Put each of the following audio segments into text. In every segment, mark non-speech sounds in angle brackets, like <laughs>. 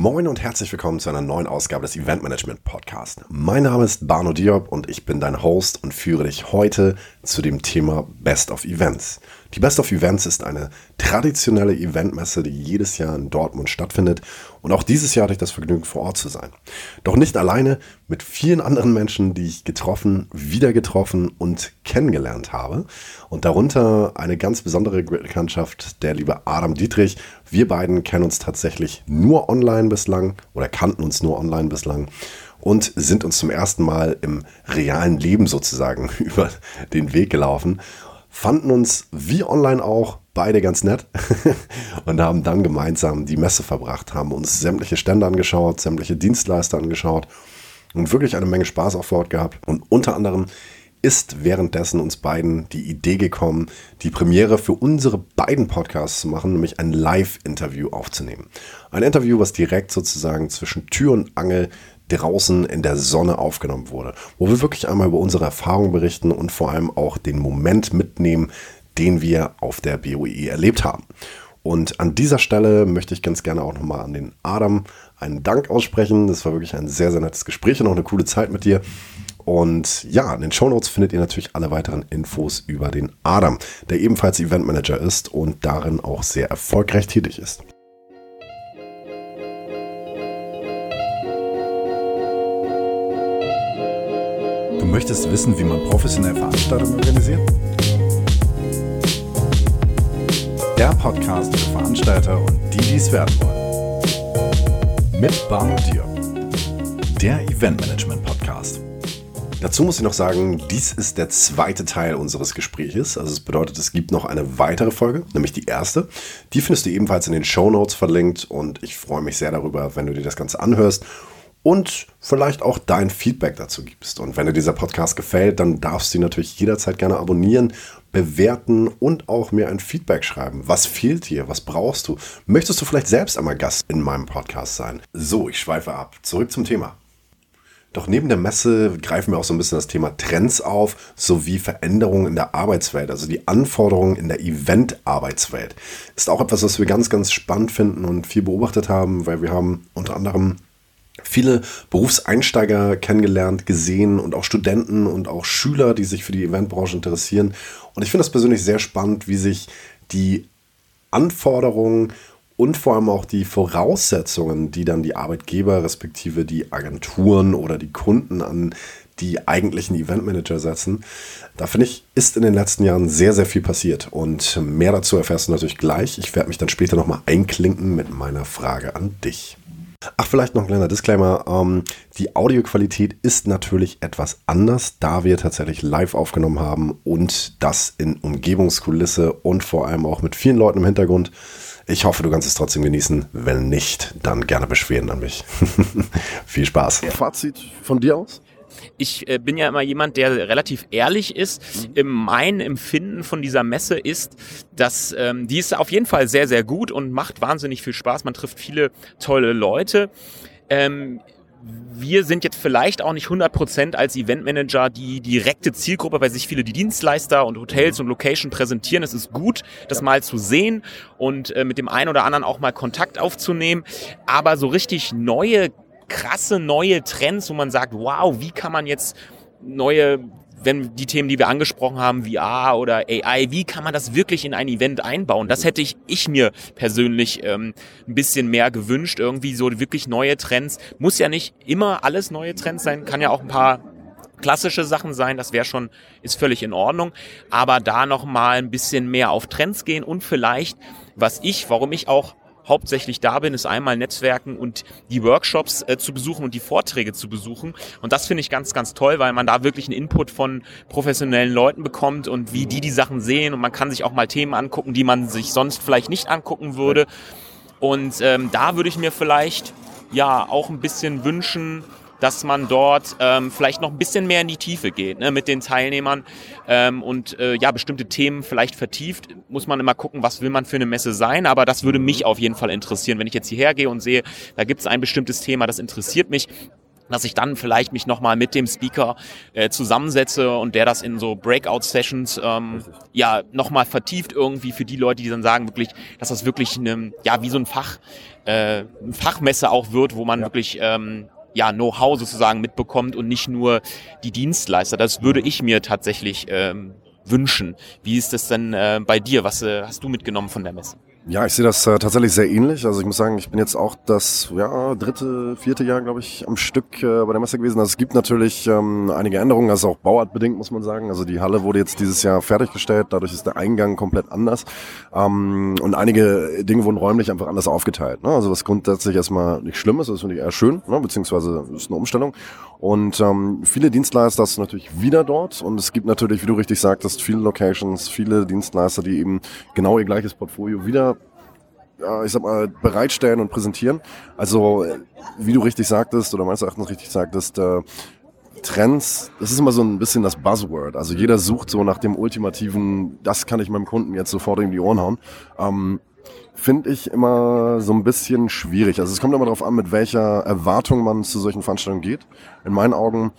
Moin und herzlich willkommen zu einer neuen Ausgabe des Event Management Podcast. Mein Name ist Barno Diop und ich bin dein Host und führe dich heute zu dem Thema Best of Events. Die Best of Events ist eine traditionelle Eventmesse, die jedes Jahr in Dortmund stattfindet. Und auch dieses Jahr hatte ich das Vergnügen, vor Ort zu sein. Doch nicht alleine, mit vielen anderen Menschen, die ich getroffen, wieder getroffen und kennengelernt habe. Und darunter eine ganz besondere Bekanntschaft, der liebe Adam Dietrich. Wir beiden kennen uns tatsächlich nur online bislang oder kannten uns nur online bislang und sind uns zum ersten Mal im realen Leben sozusagen <laughs> über den Weg gelaufen fanden uns wie online auch beide ganz nett <laughs> und haben dann gemeinsam die Messe verbracht, haben uns sämtliche Stände angeschaut, sämtliche Dienstleister angeschaut und wirklich eine Menge Spaß auf Ort gehabt. Und unter anderem ist währenddessen uns beiden die Idee gekommen, die Premiere für unsere beiden Podcasts zu machen, nämlich ein Live-Interview aufzunehmen. Ein Interview, was direkt sozusagen zwischen Tür und Angel draußen in der Sonne aufgenommen wurde, wo wir wirklich einmal über unsere Erfahrungen berichten und vor allem auch den Moment mitnehmen, den wir auf der BOE erlebt haben. Und an dieser Stelle möchte ich ganz gerne auch nochmal an den Adam einen Dank aussprechen. Das war wirklich ein sehr, sehr nettes Gespräch und auch eine coole Zeit mit dir. Und ja, in den Shownotes findet ihr natürlich alle weiteren Infos über den Adam, der ebenfalls Eventmanager ist und darin auch sehr erfolgreich tätig ist. Möchtest wissen, wie man professionell Veranstaltungen organisiert? Der Podcast für Veranstalter und die, die es werden wollen. Mit Barno Dier. Der Eventmanagement Podcast. Dazu muss ich noch sagen, dies ist der zweite Teil unseres Gespräches. Also es bedeutet, es gibt noch eine weitere Folge, nämlich die erste. Die findest du ebenfalls in den Show Notes verlinkt und ich freue mich sehr darüber, wenn du dir das Ganze anhörst und vielleicht auch dein Feedback dazu gibst. Und wenn dir dieser Podcast gefällt, dann darfst du ihn natürlich jederzeit gerne abonnieren, bewerten und auch mir ein Feedback schreiben. Was fehlt dir? Was brauchst du? Möchtest du vielleicht selbst einmal Gast in meinem Podcast sein? So, ich schweife ab. Zurück zum Thema. Doch neben der Messe greifen wir auch so ein bisschen das Thema Trends auf, sowie Veränderungen in der Arbeitswelt, also die Anforderungen in der Event-Arbeitswelt. Ist auch etwas, was wir ganz, ganz spannend finden und viel beobachtet haben, weil wir haben unter anderem viele Berufseinsteiger kennengelernt, gesehen und auch Studenten und auch Schüler, die sich für die Eventbranche interessieren. Und ich finde das persönlich sehr spannend, wie sich die Anforderungen und vor allem auch die Voraussetzungen, die dann die Arbeitgeber respektive die Agenturen oder die Kunden an die eigentlichen Eventmanager setzen. Da finde ich, ist in den letzten Jahren sehr, sehr viel passiert. Und mehr dazu erfährst du natürlich gleich. Ich werde mich dann später nochmal einklinken mit meiner Frage an dich. Ach, vielleicht noch ein kleiner Disclaimer. Ähm, die Audioqualität ist natürlich etwas anders, da wir tatsächlich live aufgenommen haben und das in Umgebungskulisse und vor allem auch mit vielen Leuten im Hintergrund. Ich hoffe, du kannst es trotzdem genießen. Wenn nicht, dann gerne Beschwerden an mich. <laughs> Viel Spaß. Fazit von dir aus? Ich äh, bin ja immer jemand, der relativ ehrlich ist. Mhm. Mein Empfinden von dieser Messe ist, dass ähm, die ist auf jeden Fall sehr, sehr gut und macht wahnsinnig viel Spaß. Man trifft viele tolle Leute. Ähm, wir sind jetzt vielleicht auch nicht 100% als Eventmanager die direkte Zielgruppe, weil sich viele die Dienstleister und Hotels und Location präsentieren. Es ist gut, das mal zu sehen und äh, mit dem einen oder anderen auch mal Kontakt aufzunehmen. Aber so richtig neue krasse neue Trends, wo man sagt, wow, wie kann man jetzt neue wenn die Themen, die wir angesprochen haben, VR oder AI, wie kann man das wirklich in ein Event einbauen? Das hätte ich, ich mir persönlich ähm, ein bisschen mehr gewünscht. Irgendwie so wirklich neue Trends. Muss ja nicht immer alles neue Trends sein, kann ja auch ein paar klassische Sachen sein, das wäre schon, ist völlig in Ordnung. Aber da nochmal ein bisschen mehr auf Trends gehen und vielleicht, was ich, warum ich auch hauptsächlich da bin, ist einmal Netzwerken und die Workshops äh, zu besuchen und die Vorträge zu besuchen. Und das finde ich ganz, ganz toll, weil man da wirklich einen Input von professionellen Leuten bekommt und wie die die Sachen sehen. Und man kann sich auch mal Themen angucken, die man sich sonst vielleicht nicht angucken würde. Und ähm, da würde ich mir vielleicht ja auch ein bisschen wünschen, dass man dort ähm, vielleicht noch ein bisschen mehr in die Tiefe geht ne, mit den Teilnehmern ähm, und äh, ja bestimmte Themen vielleicht vertieft. Muss man immer gucken, was will man für eine Messe sein, aber das würde mich auf jeden Fall interessieren, wenn ich jetzt hierher gehe und sehe, da gibt es ein bestimmtes Thema, das interessiert mich dass ich dann vielleicht mich nochmal mit dem Speaker äh, zusammensetze und der das in so Breakout-Sessions ähm, ja nochmal vertieft irgendwie für die Leute, die dann sagen wirklich, dass das wirklich eine, ja wie so ein Fach, äh, Fachmesse auch wird, wo man ja. wirklich ähm, ja, Know-how sozusagen mitbekommt und nicht nur die Dienstleister. Das würde ich mir tatsächlich ähm, wünschen. Wie ist das denn äh, bei dir? Was äh, hast du mitgenommen von der Messe? Ja, ich sehe das äh, tatsächlich sehr ähnlich. Also ich muss sagen, ich bin jetzt auch das ja, dritte, vierte Jahr, glaube ich, am Stück äh, bei der Messe gewesen. Also es gibt natürlich ähm, einige Änderungen, also auch bauartbedingt, muss man sagen. Also die Halle wurde jetzt dieses Jahr fertiggestellt, dadurch ist der Eingang komplett anders. Ähm, und einige Dinge wurden räumlich einfach anders aufgeteilt. Ne? Also was grundsätzlich erstmal nicht schlimm ist, das finde ich eher schön, ne? beziehungsweise ist eine Umstellung. Und ähm, viele Dienstleister du natürlich wieder dort und es gibt natürlich, wie du richtig sagtest, viele Locations, viele Dienstleister, die eben genau ihr gleiches Portfolio wieder ja, ich sag mal, bereitstellen und präsentieren. Also, wie du richtig sagtest, oder meines Erachtens richtig sagtest, äh, Trends, das ist immer so ein bisschen das Buzzword. Also jeder sucht so nach dem ultimativen, das kann ich meinem Kunden jetzt sofort in die Ohren hauen. Ähm, Finde ich immer so ein bisschen schwierig. Also es kommt immer darauf an, mit welcher Erwartung man zu solchen Veranstaltungen geht. In meinen Augen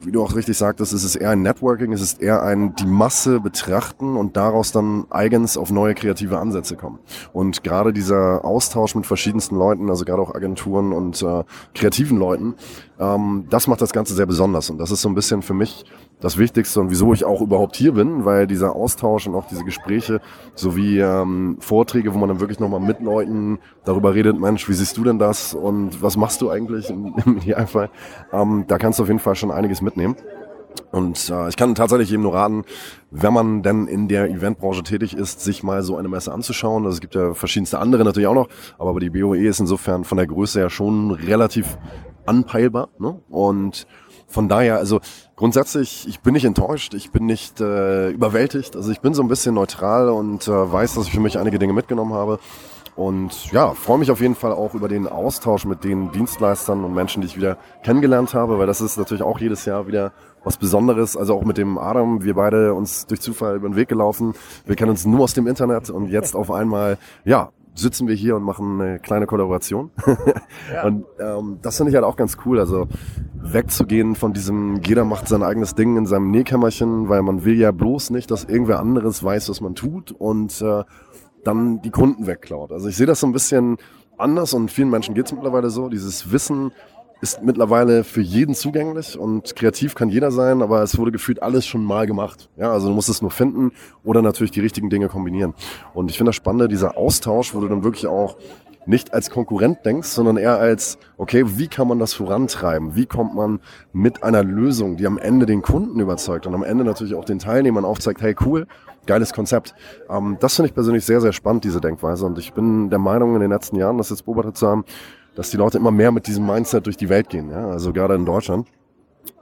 wie du auch richtig sagtest, es ist eher ein Networking, es ist eher ein die Masse betrachten und daraus dann eigens auf neue kreative Ansätze kommen. Und gerade dieser Austausch mit verschiedensten Leuten, also gerade auch Agenturen und äh, kreativen Leuten, ähm, das macht das Ganze sehr besonders. Und das ist so ein bisschen für mich das Wichtigste und wieso ich auch überhaupt hier bin, weil dieser Austausch und auch diese Gespräche sowie ähm, Vorträge, wo man dann wirklich nochmal mit Leuten darüber redet, Mensch, wie siehst du denn das und was machst du eigentlich im, <laughs> Idealfall, ähm, da kannst du auf jeden Fall schon einiges mitnehmen. Und äh, ich kann tatsächlich jedem nur raten, wenn man denn in der Eventbranche tätig ist, sich mal so eine Messe anzuschauen. Also es gibt ja verschiedenste andere natürlich auch noch, aber die BOE ist insofern von der Größe ja schon relativ anpeilbar. Ne? Und von daher, also grundsätzlich, ich bin nicht enttäuscht, ich bin nicht äh, überwältigt. Also ich bin so ein bisschen neutral und äh, weiß, dass ich für mich einige Dinge mitgenommen habe. Und ja, freue mich auf jeden Fall auch über den Austausch mit den Dienstleistern und Menschen, die ich wieder kennengelernt habe, weil das ist natürlich auch jedes Jahr wieder was Besonderes. Also auch mit dem Adam, wir beide uns durch Zufall über den Weg gelaufen. Wir kennen uns nur aus dem Internet und jetzt auf einmal, ja, sitzen wir hier und machen eine kleine Kollaboration. <laughs> ja. Und ähm, das finde ich halt auch ganz cool. Also wegzugehen von diesem, jeder macht sein eigenes Ding in seinem Nähkämmerchen, weil man will ja bloß nicht, dass irgendwer anderes weiß, was man tut und äh, dann die Kunden wegklaut. Also ich sehe das so ein bisschen anders und vielen Menschen geht es mittlerweile so. Dieses Wissen ist mittlerweile für jeden zugänglich und kreativ kann jeder sein, aber es wurde gefühlt alles schon mal gemacht. Ja, also du musst es nur finden oder natürlich die richtigen Dinge kombinieren. Und ich finde das Spannende, dieser Austausch, wo du dann wirklich auch nicht als Konkurrent denkst, sondern eher als, okay, wie kann man das vorantreiben? Wie kommt man mit einer Lösung, die am Ende den Kunden überzeugt und am Ende natürlich auch den Teilnehmern aufzeigt, hey, cool, geiles Konzept. Ähm, das finde ich persönlich sehr, sehr spannend, diese Denkweise. Und ich bin der Meinung, in den letzten Jahren, das jetzt beobachtet zu haben, dass die Leute immer mehr mit diesem Mindset durch die Welt gehen, ja, also gerade in Deutschland.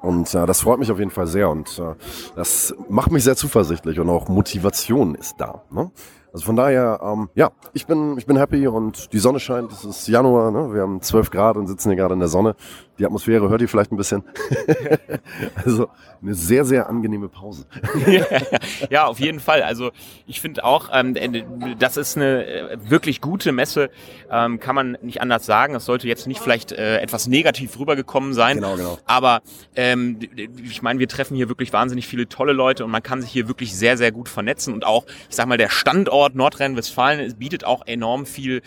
Und äh, das freut mich auf jeden Fall sehr und äh, das macht mich sehr zuversichtlich und auch Motivation ist da. Ne? Also von daher, ähm, ja, ich bin, ich bin happy und die Sonne scheint. Es ist Januar, ne? wir haben 12 Grad und sitzen hier gerade in der Sonne. Die Atmosphäre hört ihr vielleicht ein bisschen. <laughs> also eine sehr, sehr angenehme Pause. <laughs> ja, auf jeden Fall. Also ich finde auch, ähm, das ist eine äh, wirklich gute Messe, ähm, kann man nicht anders sagen. Es sollte jetzt nicht vielleicht äh, etwas negativ rübergekommen sein. Genau, genau. Aber ähm, ich meine, wir treffen hier wirklich wahnsinnig viele tolle Leute und man kann sich hier wirklich sehr, sehr gut vernetzen. Und auch, ich sag mal, der Standort Nordrhein-Westfalen bietet auch enorm viel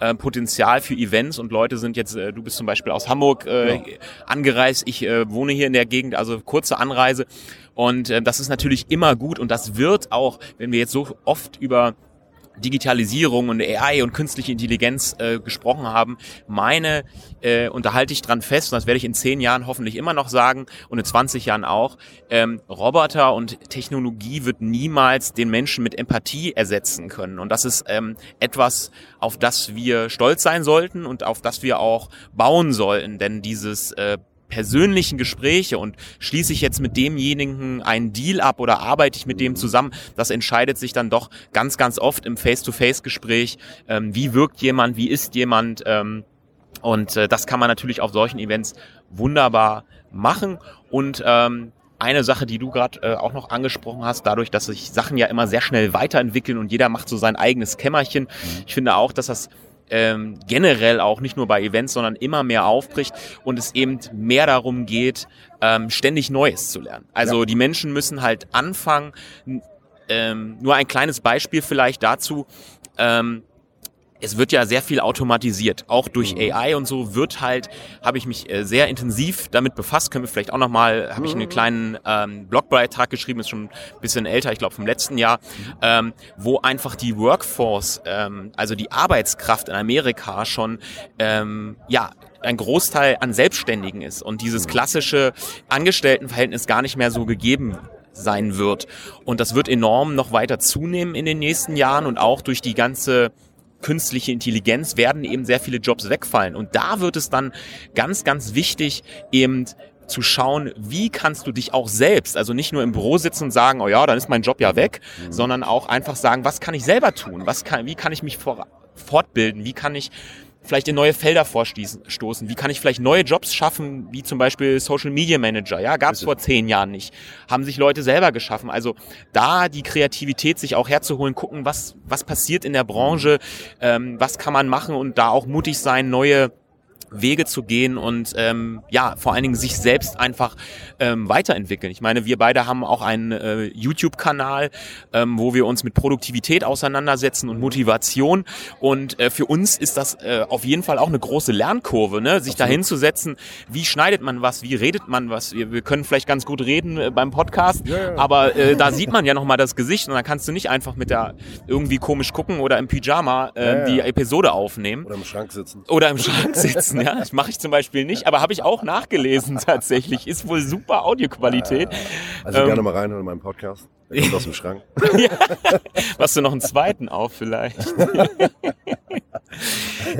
äh, Potenzial für Events und Leute sind jetzt, äh, du bist zum Beispiel aus Hamburg äh, ja. angereist, ich äh, wohne hier in der Gegend, also kurze Anreise und äh, das ist natürlich immer gut und das wird auch, wenn wir jetzt so oft über Digitalisierung und AI und künstliche Intelligenz äh, gesprochen haben, meine, äh, unterhalte ich dran fest, und das werde ich in zehn Jahren hoffentlich immer noch sagen und in 20 Jahren auch, ähm, Roboter und Technologie wird niemals den Menschen mit Empathie ersetzen können. Und das ist ähm, etwas, auf das wir stolz sein sollten und auf das wir auch bauen sollten, denn dieses äh, persönlichen Gespräche und schließe ich jetzt mit demjenigen einen Deal ab oder arbeite ich mit dem zusammen, das entscheidet sich dann doch ganz, ganz oft im Face-to-Face-Gespräch, ähm, wie wirkt jemand, wie ist jemand ähm, und äh, das kann man natürlich auf solchen Events wunderbar machen und ähm, eine Sache, die du gerade äh, auch noch angesprochen hast, dadurch, dass sich Sachen ja immer sehr schnell weiterentwickeln und jeder macht so sein eigenes Kämmerchen. Mhm. Ich finde auch, dass das ähm, generell auch nicht nur bei Events, sondern immer mehr aufbricht und es eben mehr darum geht, ähm, ständig Neues zu lernen. Also ja. die Menschen müssen halt anfangen, ähm, nur ein kleines Beispiel vielleicht dazu. Ähm, es wird ja sehr viel automatisiert, auch durch mhm. AI und so wird halt, habe ich mich äh, sehr intensiv damit befasst, können wir vielleicht auch nochmal, habe ich einen mhm. kleinen ähm, Blogbeitrag geschrieben, ist schon ein bisschen älter, ich glaube vom letzten Jahr, mhm. ähm, wo einfach die Workforce, ähm, also die Arbeitskraft in Amerika schon, ähm, ja, ein Großteil an Selbstständigen ist und dieses klassische Angestelltenverhältnis gar nicht mehr so gegeben sein wird. Und das wird enorm noch weiter zunehmen in den nächsten Jahren und auch durch die ganze künstliche Intelligenz werden eben sehr viele Jobs wegfallen. Und da wird es dann ganz, ganz wichtig, eben zu schauen, wie kannst du dich auch selbst, also nicht nur im Büro sitzen und sagen, oh ja, dann ist mein Job ja weg, mhm. sondern auch einfach sagen, was kann ich selber tun? Was kann, wie kann ich mich vor, fortbilden? Wie kann ich vielleicht in neue Felder vorstoßen? Wie kann ich vielleicht neue Jobs schaffen, wie zum Beispiel Social Media Manager? Ja, gab es vor zehn Jahren nicht. Haben sich Leute selber geschaffen. Also da die Kreativität sich auch herzuholen, gucken, was, was passiert in der Branche, ähm, was kann man machen und da auch mutig sein, neue Wege zu gehen und ähm, ja, vor allen Dingen sich selbst einfach ähm, weiterentwickeln. Ich meine, wir beide haben auch einen äh, YouTube-Kanal, ähm, wo wir uns mit Produktivität auseinandersetzen und Motivation. Und äh, für uns ist das äh, auf jeden Fall auch eine große Lernkurve, ne? sich dahin zu setzen, wie schneidet man was, wie redet man was. Wir, wir können vielleicht ganz gut reden äh, beim Podcast, ja. aber äh, da sieht man ja nochmal das Gesicht und dann kannst du nicht einfach mit der irgendwie komisch gucken oder im Pyjama äh, ja, die Episode aufnehmen. Oder im Schrank sitzen. Oder im Schrank sitzen. Ja, das mache ich zum Beispiel nicht, aber habe ich auch nachgelesen tatsächlich. Ist wohl super Audioqualität. Also ähm, gerne mal reinhören in meinen Podcast. Der kommt aus dem Schrank. <laughs> ja. Machst du noch einen zweiten auf vielleicht? <laughs>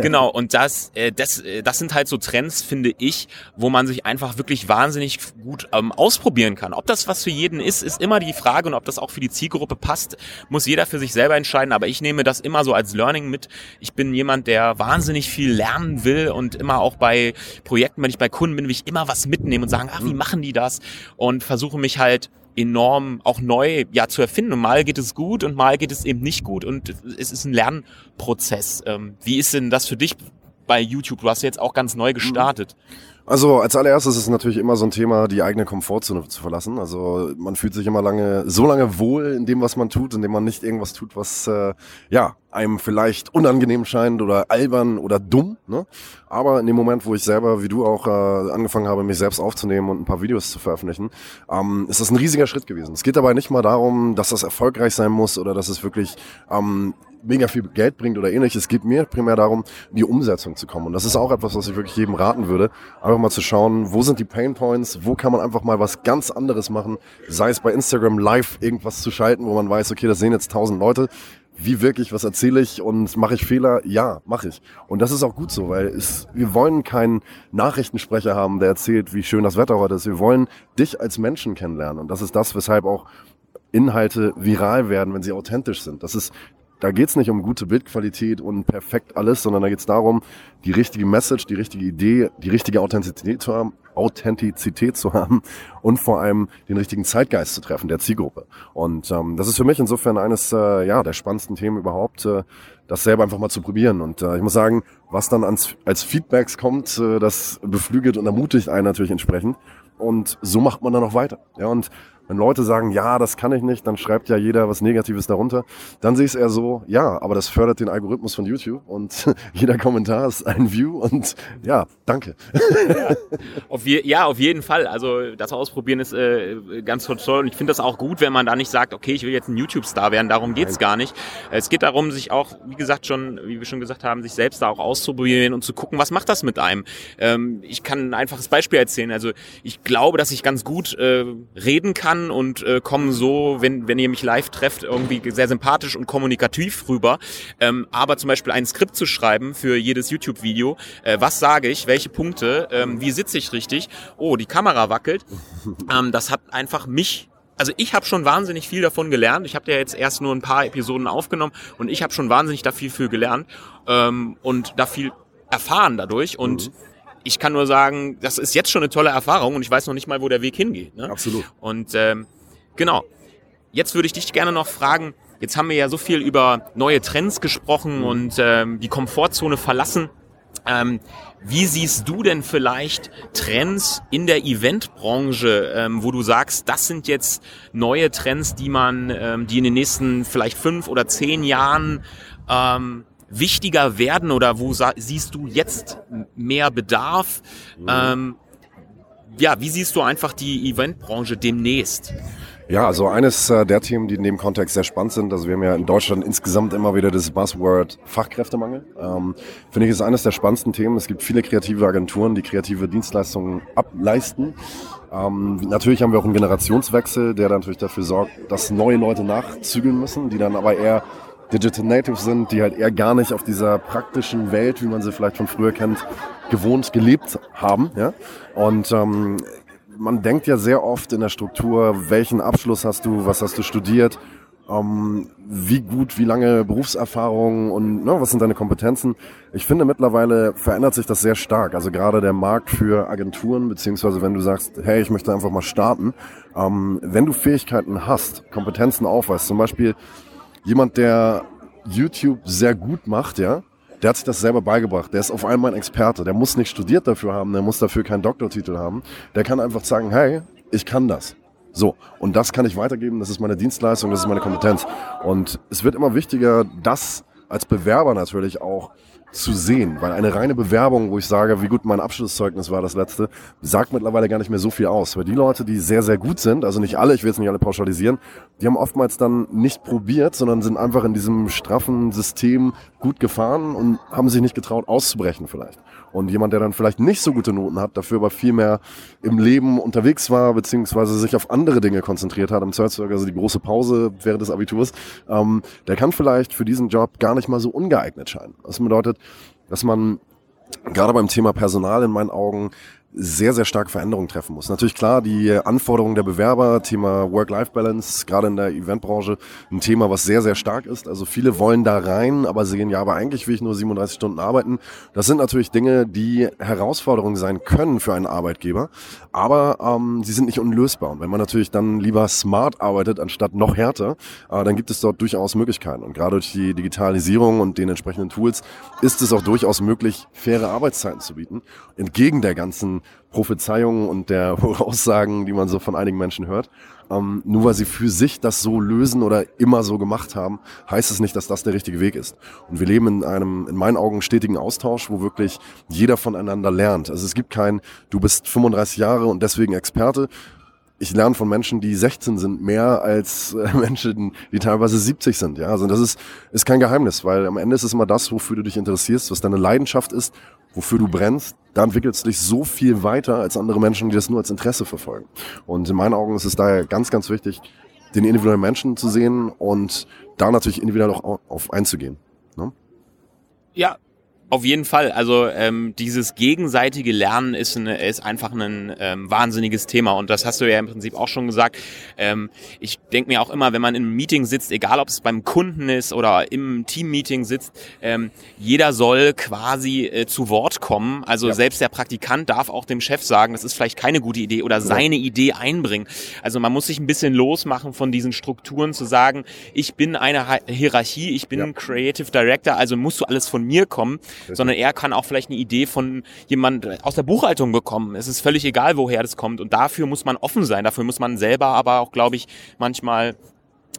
genau, und das, äh, das, äh, das sind halt so Trends, finde ich, wo man sich einfach wirklich wahnsinnig gut ähm, ausprobieren kann. Ob das was für jeden ist, ist immer die Frage und ob das auch für die Zielgruppe passt, muss jeder für sich selber entscheiden. Aber ich nehme das immer so als Learning mit. Ich bin jemand, der wahnsinnig viel lernen will und immer auch bei Projekten, wenn ich bei Kunden bin, will ich immer was mitnehmen und sagen, ah, wie machen die das? Und versuche mich halt enorm auch neu ja zu erfinden. Und mal geht es gut und mal geht es eben nicht gut. Und es ist ein Lernprozess. Ähm, wie ist denn das für dich bei YouTube? Du hast jetzt auch ganz neu gestartet. Also als allererstes ist es natürlich immer so ein Thema, die eigene Komfortzone zu verlassen. Also man fühlt sich immer lange, so lange wohl in dem, was man tut, indem man nicht irgendwas tut, was äh, ja einem vielleicht unangenehm scheint oder albern oder dumm. Ne? Aber in dem Moment, wo ich selber, wie du auch, äh, angefangen habe, mich selbst aufzunehmen und ein paar Videos zu veröffentlichen, ähm, ist das ein riesiger Schritt gewesen. Es geht dabei nicht mal darum, dass das erfolgreich sein muss oder dass es wirklich ähm, mega viel Geld bringt oder ähnliches. Es geht mir primär darum, in die Umsetzung zu kommen. Und das ist auch etwas, was ich wirklich jedem raten würde. Einfach mal zu schauen, wo sind die Pain Points, wo kann man einfach mal was ganz anderes machen, sei es bei Instagram live irgendwas zu schalten, wo man weiß, okay, das sehen jetzt tausend Leute. Wie wirklich, was erzähle ich und mache ich Fehler? Ja, mache ich. Und das ist auch gut so, weil es, wir wollen keinen Nachrichtensprecher haben, der erzählt, wie schön das Wetter heute ist. Wir wollen dich als Menschen kennenlernen. Und das ist das, weshalb auch Inhalte viral werden, wenn sie authentisch sind. Das ist da geht's nicht um gute Bildqualität und perfekt alles, sondern da geht's darum, die richtige Message, die richtige Idee, die richtige Authentizität zu haben, Authentizität zu haben und vor allem den richtigen Zeitgeist zu treffen, der Zielgruppe. Und ähm, das ist für mich insofern eines äh, ja, der spannendsten Themen überhaupt, äh, das selber einfach mal zu probieren. Und äh, ich muss sagen, was dann ans, als Feedbacks kommt, äh, das beflügelt und ermutigt einen natürlich entsprechend. Und so macht man dann auch weiter. Ja, und wenn Leute sagen, ja, das kann ich nicht, dann schreibt ja jeder was Negatives darunter. Dann sehe ich es eher so, ja, aber das fördert den Algorithmus von YouTube und <laughs> jeder Kommentar ist ein View und ja, danke. Ja, auf, je, ja, auf jeden Fall. Also das Ausprobieren ist äh, ganz toll und ich finde das auch gut, wenn man da nicht sagt, okay, ich will jetzt ein YouTube-Star werden, darum geht's Nein. gar nicht. Es geht darum, sich auch, wie gesagt schon, wie wir schon gesagt haben, sich selbst da auch auszuprobieren und zu gucken, was macht das mit einem. Ähm, ich kann ein einfaches Beispiel erzählen. Also ich glaube, dass ich ganz gut äh, reden kann kann und äh, kommen so, wenn, wenn ihr mich live trefft, irgendwie sehr sympathisch und kommunikativ rüber. Ähm, aber zum Beispiel ein Skript zu schreiben für jedes YouTube-Video, äh, was sage ich, welche Punkte, ähm, wie sitze ich richtig, oh, die Kamera wackelt, <laughs> ähm, das hat einfach mich also ich habe schon wahnsinnig viel davon gelernt. Ich habe ja jetzt erst nur ein paar Episoden aufgenommen und ich habe schon wahnsinnig da viel für gelernt ähm, und da viel erfahren dadurch und mhm ich kann nur sagen, das ist jetzt schon eine tolle Erfahrung und ich weiß noch nicht mal, wo der Weg hingeht. Ne? Absolut. Und ähm, genau. Jetzt würde ich dich gerne noch fragen, jetzt haben wir ja so viel über neue Trends gesprochen mhm. und ähm, die Komfortzone verlassen. Ähm, wie siehst du denn vielleicht Trends in der Eventbranche, ähm, wo du sagst, das sind jetzt neue Trends, die man, ähm, die in den nächsten vielleicht fünf oder zehn Jahren ähm, wichtiger werden oder wo siehst du jetzt mehr Bedarf? Mhm. Ähm, ja, wie siehst du einfach die Eventbranche demnächst? Ja, also eines äh, der Themen, die in dem Kontext sehr spannend sind, also wir haben ja in Deutschland insgesamt immer wieder das Buzzword Fachkräftemangel. Ähm, Finde ich ist eines der spannendsten Themen. Es gibt viele kreative Agenturen, die kreative Dienstleistungen ableisten. Ähm, natürlich haben wir auch einen Generationswechsel, der dann natürlich dafür sorgt, dass neue Leute nachzügeln müssen, die dann aber eher Digital Natives sind, die halt eher gar nicht auf dieser praktischen Welt, wie man sie vielleicht von früher kennt, gewohnt gelebt haben. Ja? Und ähm, man denkt ja sehr oft in der Struktur, welchen Abschluss hast du, was hast du studiert, ähm, wie gut, wie lange Berufserfahrung und ne, was sind deine Kompetenzen. Ich finde mittlerweile verändert sich das sehr stark. Also gerade der Markt für Agenturen, beziehungsweise wenn du sagst, hey, ich möchte einfach mal starten, ähm, wenn du Fähigkeiten hast, Kompetenzen aufweist, zum Beispiel jemand, der YouTube sehr gut macht, ja, der hat sich das selber beigebracht. Der ist auf einmal ein Experte. Der muss nicht studiert dafür haben, der muss dafür keinen Doktortitel haben. Der kann einfach sagen, hey, ich kann das. So, und das kann ich weitergeben, das ist meine Dienstleistung, das ist meine Kompetenz. Und es wird immer wichtiger, das als Bewerber natürlich auch zu sehen, weil eine reine Bewerbung, wo ich sage, wie gut mein Abschlusszeugnis war, das letzte, sagt mittlerweile gar nicht mehr so viel aus. Weil die Leute, die sehr, sehr gut sind, also nicht alle, ich will es nicht alle pauschalisieren, die haben oftmals dann nicht probiert, sondern sind einfach in diesem straffen System gut gefahren und haben sich nicht getraut auszubrechen vielleicht. Und jemand, der dann vielleicht nicht so gute Noten hat, dafür aber viel mehr im Leben unterwegs war, beziehungsweise sich auf andere Dinge konzentriert hat, im Zweifelsfall also die große Pause während des Abiturs, ähm, der kann vielleicht für diesen Job gar nicht mal so ungeeignet scheinen. Das bedeutet, dass man gerade beim Thema Personal in meinen Augen sehr, sehr stark Veränderungen treffen muss. Natürlich klar, die Anforderungen der Bewerber, Thema Work-Life-Balance, gerade in der Eventbranche, ein Thema, was sehr, sehr stark ist. Also viele wollen da rein, aber sehen, ja, aber eigentlich will ich nur 37 Stunden arbeiten. Das sind natürlich Dinge, die Herausforderungen sein können für einen Arbeitgeber, aber ähm, sie sind nicht unlösbar. Und wenn man natürlich dann lieber smart arbeitet, anstatt noch härter, äh, dann gibt es dort durchaus Möglichkeiten. Und gerade durch die Digitalisierung und den entsprechenden Tools ist es auch durchaus möglich, faire Arbeitszeiten zu bieten, entgegen der ganzen Prophezeiungen und der <laughs> Aussagen, die man so von einigen Menschen hört. Ähm, nur weil sie für sich das so lösen oder immer so gemacht haben, heißt es nicht, dass das der richtige Weg ist. Und wir leben in einem, in meinen Augen, stetigen Austausch, wo wirklich jeder voneinander lernt. Also es gibt kein, du bist 35 Jahre und deswegen Experte, ich lerne von Menschen, die 16 sind, mehr als äh, <laughs> Menschen, die teilweise 70 sind. Ja, also das ist, ist kein Geheimnis, weil am Ende ist es immer das, wofür du dich interessierst, was deine Leidenschaft ist, wofür du brennst. Da entwickelst du dich so viel weiter als andere Menschen, die das nur als Interesse verfolgen. Und in meinen Augen ist es daher ganz, ganz wichtig, den individuellen Menschen zu sehen und da natürlich individuell auch auf einzugehen. Ne? Ja, auf jeden Fall. Also ähm, dieses gegenseitige Lernen ist, eine, ist einfach ein ähm, wahnsinniges Thema und das hast du ja im Prinzip auch schon gesagt. Ähm, ich denke mir auch immer, wenn man in einem Meeting sitzt, egal ob es beim Kunden ist oder im Teammeeting sitzt, ähm, jeder soll quasi äh, zu Wort kommen. Also ja. selbst der Praktikant darf auch dem Chef sagen, das ist vielleicht keine gute Idee oder ja. seine Idee einbringen. Also man muss sich ein bisschen losmachen von diesen Strukturen zu sagen, ich bin eine Hierarchie, ich bin ja. Creative Director, also musst du alles von mir kommen sondern er kann auch vielleicht eine Idee von jemand aus der Buchhaltung bekommen. Es ist völlig egal, woher das kommt. Und dafür muss man offen sein. Dafür muss man selber aber auch, glaube ich, manchmal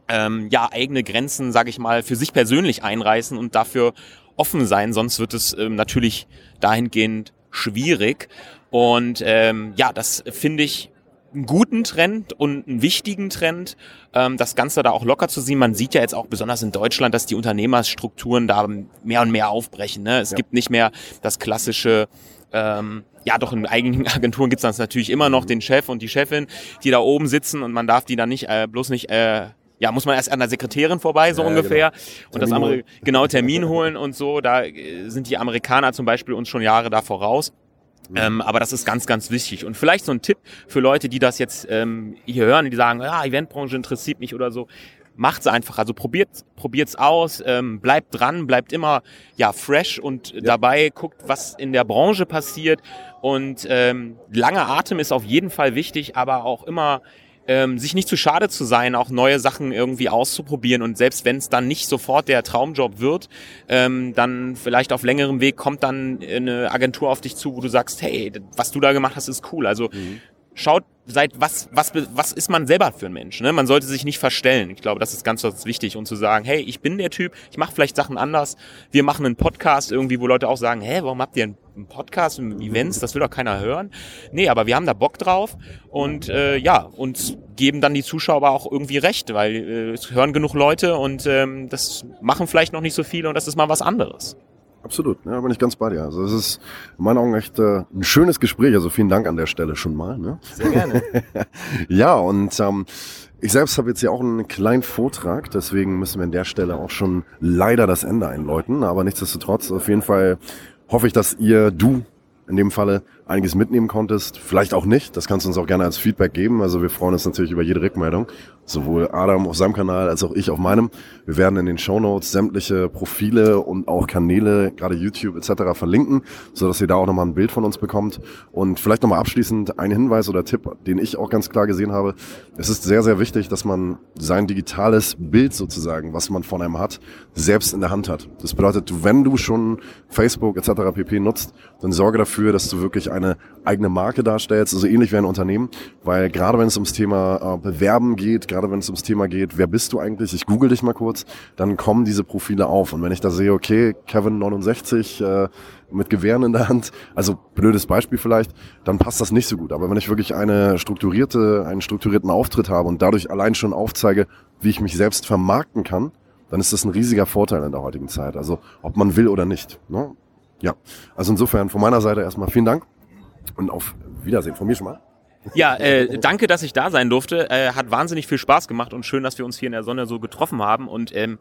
ähm, ja eigene Grenzen, sage ich mal, für sich persönlich einreißen und dafür offen sein. Sonst wird es ähm, natürlich dahingehend schwierig. Und ähm, ja, das finde ich einen guten Trend und einen wichtigen Trend, ähm, das Ganze da auch locker zu sehen. Man sieht ja jetzt auch besonders in Deutschland, dass die Unternehmerstrukturen da mehr und mehr aufbrechen. Ne? Es ja. gibt nicht mehr das klassische ähm, ja, doch in eigenen <laughs> Agenturen gibt es natürlich immer noch den Chef und die Chefin, die da oben sitzen und man darf die dann nicht äh, bloß nicht äh, ja, muss man erst an der Sekretärin vorbei, so ja, ungefähr. Genau. Und das andere, genau, Termin holen und so. Da äh, sind die Amerikaner zum Beispiel uns schon Jahre da voraus. Ähm, aber das ist ganz, ganz wichtig. Und vielleicht so ein Tipp für Leute, die das jetzt ähm, hier hören, die sagen, ja, Eventbranche interessiert mich oder so. Macht's einfach. Also probiert, probiert's aus, ähm, bleibt dran, bleibt immer ja fresh und ja. dabei guckt, was in der Branche passiert. Und ähm, langer Atem ist auf jeden Fall wichtig, aber auch immer ähm, sich nicht zu schade zu sein, auch neue Sachen irgendwie auszuprobieren und selbst wenn es dann nicht sofort der Traumjob wird, ähm, dann vielleicht auf längerem Weg kommt dann eine Agentur auf dich zu, wo du sagst, hey, was du da gemacht hast, ist cool. Also mhm. Schaut seid, was, was, was ist man selber für ein Mensch? Ne? Man sollte sich nicht verstellen. Ich glaube, das ist ganz, ganz wichtig. Und zu sagen, hey, ich bin der Typ, ich mache vielleicht Sachen anders. Wir machen einen Podcast irgendwie, wo Leute auch sagen, hä, warum habt ihr einen Podcast, Events, das will doch keiner hören. Nee, aber wir haben da Bock drauf und äh, ja, uns geben dann die Zuschauer auch irgendwie recht, weil äh, es hören genug Leute und ähm, das machen vielleicht noch nicht so viele und das ist mal was anderes. Absolut, ja, bin ich ganz bei dir. Also es ist in meinen Augen echt äh, ein schönes Gespräch. Also vielen Dank an der Stelle schon mal. Ne? Sehr gerne. <laughs> ja, und ähm, ich selbst habe jetzt hier auch einen kleinen Vortrag, deswegen müssen wir an der Stelle auch schon leider das Ende einläuten. Aber nichtsdestotrotz, auf jeden Fall hoffe ich, dass ihr, du in dem Falle, einiges mitnehmen konntest. Vielleicht auch nicht. Das kannst du uns auch gerne als Feedback geben. Also wir freuen uns natürlich über jede Rückmeldung. Sowohl Adam auf seinem Kanal als auch ich auf meinem. Wir werden in den Show Notes sämtliche Profile und auch Kanäle, gerade YouTube etc. verlinken, so dass ihr da auch nochmal ein Bild von uns bekommt. Und vielleicht nochmal abschließend ein Hinweis oder Tipp, den ich auch ganz klar gesehen habe. Es ist sehr, sehr wichtig, dass man sein digitales Bild sozusagen, was man von einem hat, selbst in der Hand hat. Das bedeutet, wenn du schon Facebook etc. pp nutzt, dann sorge dafür, dass du wirklich eine eigene Marke darstellst, also ähnlich wie ein Unternehmen, weil gerade wenn es ums Thema äh, Bewerben geht, gerade wenn es ums Thema geht, wer bist du eigentlich, ich google dich mal kurz, dann kommen diese Profile auf. Und wenn ich da sehe, okay, Kevin 69 äh, mit Gewehren in der Hand, also blödes Beispiel vielleicht, dann passt das nicht so gut, aber wenn ich wirklich eine strukturierte, einen strukturierten Auftritt habe und dadurch allein schon aufzeige, wie ich mich selbst vermarkten kann, dann ist das ein riesiger Vorteil in der heutigen Zeit. Also ob man will oder nicht. Ne? Ja, also insofern von meiner Seite erstmal vielen Dank und auf Wiedersehen von mir schon mal. Ja, äh, danke, dass ich da sein durfte. Äh, hat wahnsinnig viel Spaß gemacht und schön, dass wir uns hier in der Sonne so getroffen haben. Und ähm,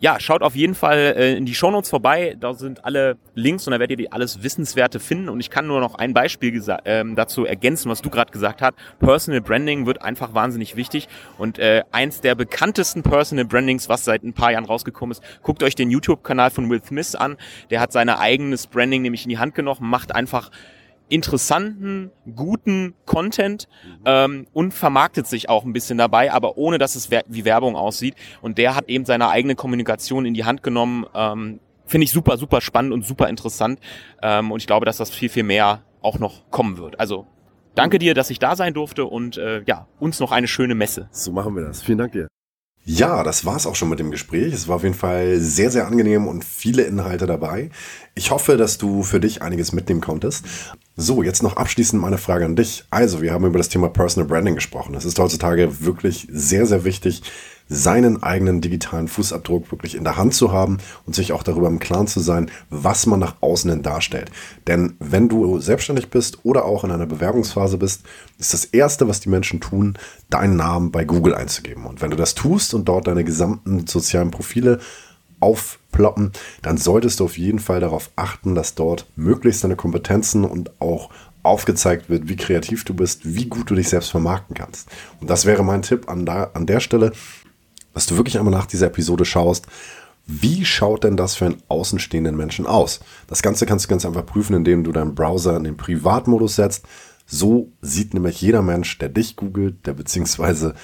ja, schaut auf jeden Fall äh, in die Shownotes vorbei. Da sind alle Links und da werdet ihr alles Wissenswerte finden. Und ich kann nur noch ein Beispiel ähm, dazu ergänzen, was du gerade gesagt hast. Personal Branding wird einfach wahnsinnig wichtig. Und äh, eins der bekanntesten Personal Brandings, was seit ein paar Jahren rausgekommen ist, guckt euch den YouTube-Kanal von Will Smith an. Der hat seine eigenes Branding nämlich in die Hand genommen, macht einfach interessanten, guten Content ähm, und vermarktet sich auch ein bisschen dabei, aber ohne dass es wie Werbung aussieht. Und der hat eben seine eigene Kommunikation in die Hand genommen. Ähm, Finde ich super, super spannend und super interessant. Ähm, und ich glaube, dass das viel, viel mehr auch noch kommen wird. Also danke dir, dass ich da sein durfte und äh, ja, uns noch eine schöne Messe. So machen wir das. Vielen Dank dir. Ja, das war's auch schon mit dem Gespräch. Es war auf jeden Fall sehr, sehr angenehm und viele Inhalte dabei. Ich hoffe, dass du für dich einiges mitnehmen konntest. So, jetzt noch abschließend meine Frage an dich. Also, wir haben über das Thema Personal Branding gesprochen. Es ist heutzutage wirklich sehr, sehr wichtig, seinen eigenen digitalen Fußabdruck wirklich in der Hand zu haben und sich auch darüber im Klaren zu sein, was man nach außen hin darstellt. Denn wenn du selbstständig bist oder auch in einer Bewerbungsphase bist, ist das Erste, was die Menschen tun, deinen Namen bei Google einzugeben. Und wenn du das tust und dort deine gesamten sozialen Profile aufploppen, dann solltest du auf jeden Fall darauf achten, dass dort möglichst deine Kompetenzen und auch aufgezeigt wird, wie kreativ du bist, wie gut du dich selbst vermarkten kannst. Und das wäre mein Tipp an, da, an der Stelle dass du wirklich einmal nach dieser Episode schaust, wie schaut denn das für einen außenstehenden Menschen aus? Das Ganze kannst du ganz einfach prüfen, indem du deinen Browser in den Privatmodus setzt. So sieht nämlich jeder Mensch, der dich googelt, der beziehungsweise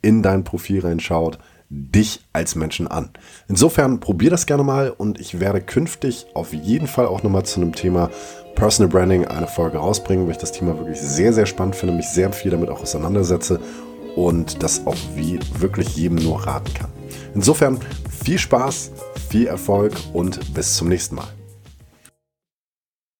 in dein Profil reinschaut, dich als Menschen an. Insofern probier das gerne mal und ich werde künftig auf jeden Fall auch nochmal zu einem Thema Personal Branding eine Folge rausbringen, weil ich das Thema wirklich sehr, sehr spannend finde, mich sehr viel damit auch auseinandersetze und das auch wie wirklich jedem nur raten kann. Insofern viel Spaß, viel Erfolg und bis zum nächsten Mal.